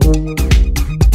Thank you.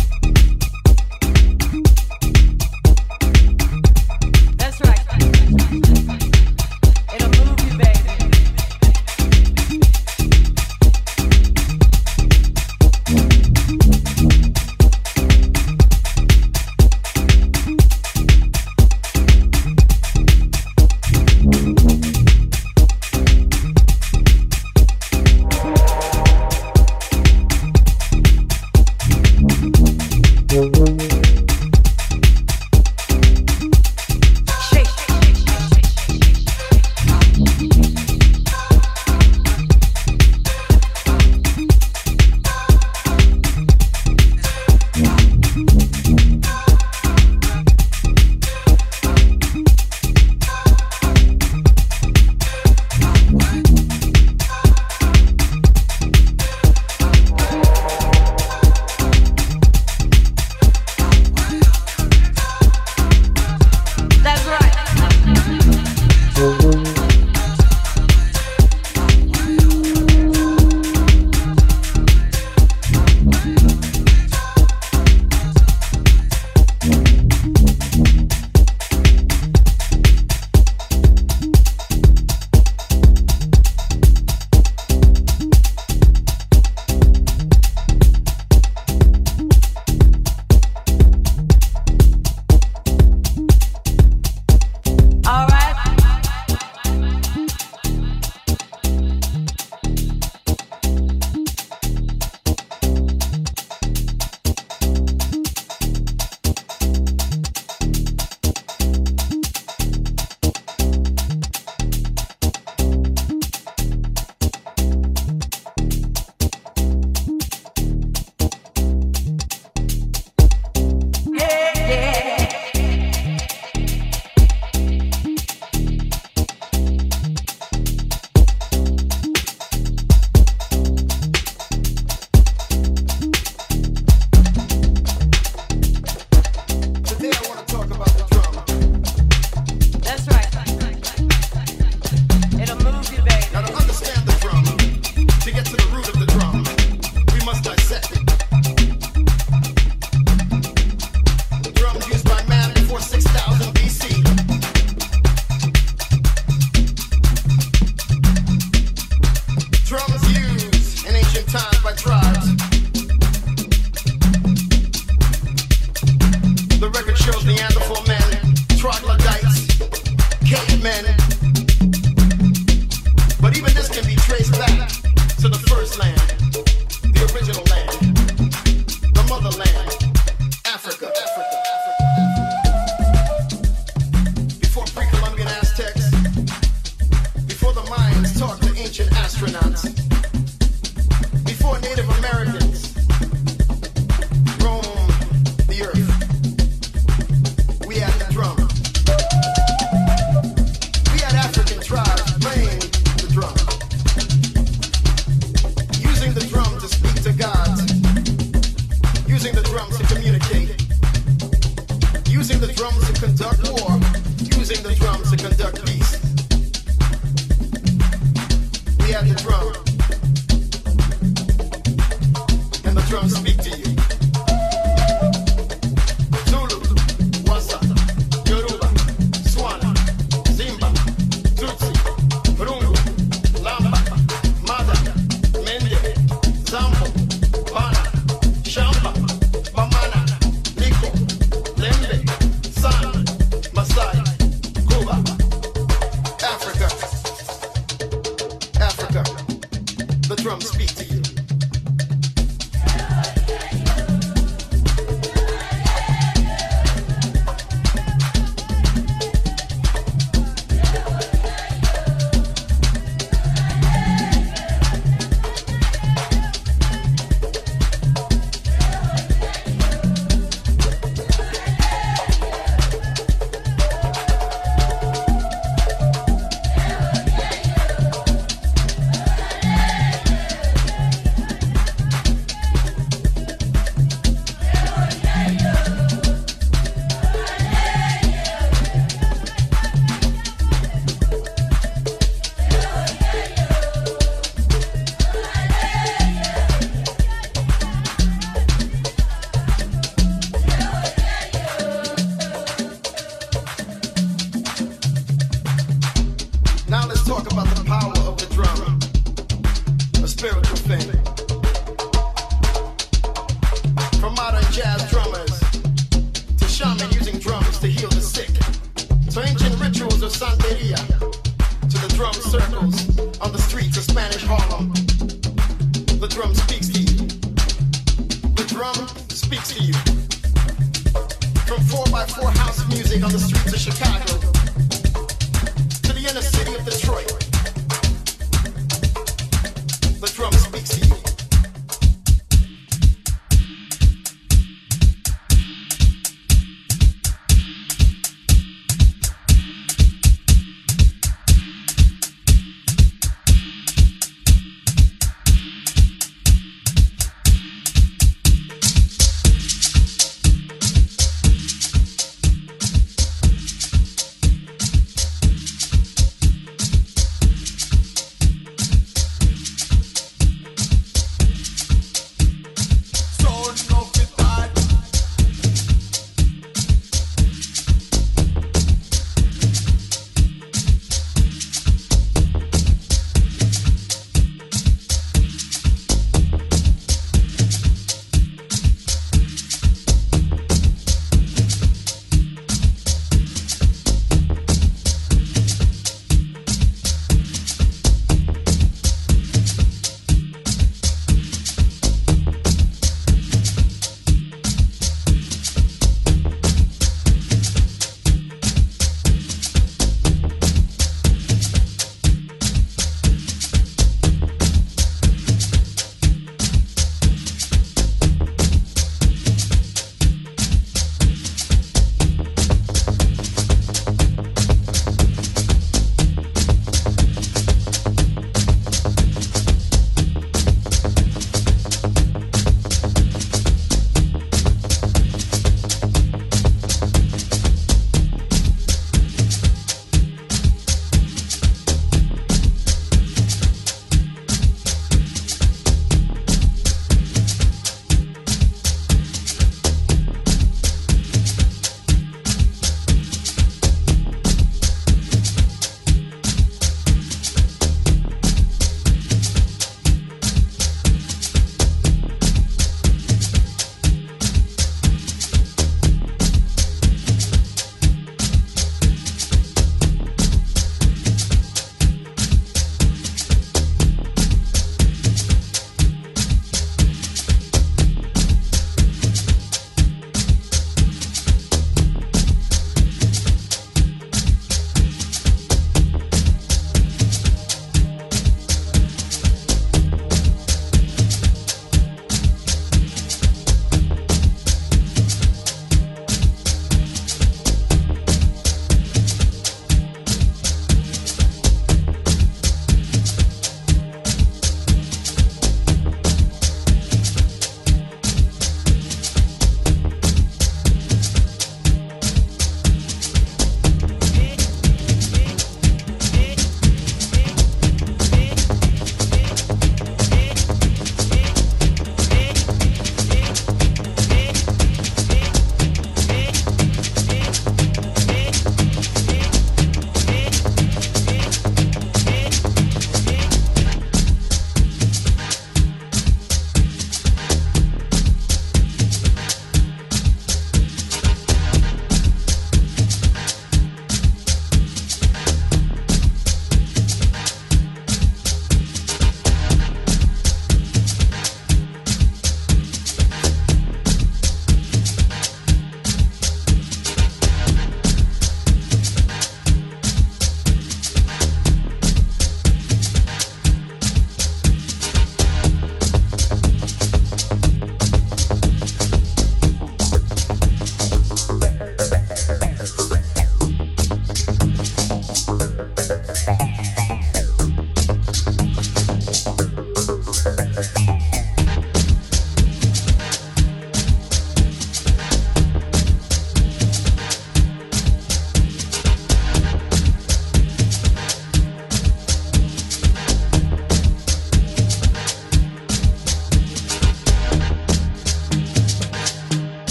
Drum.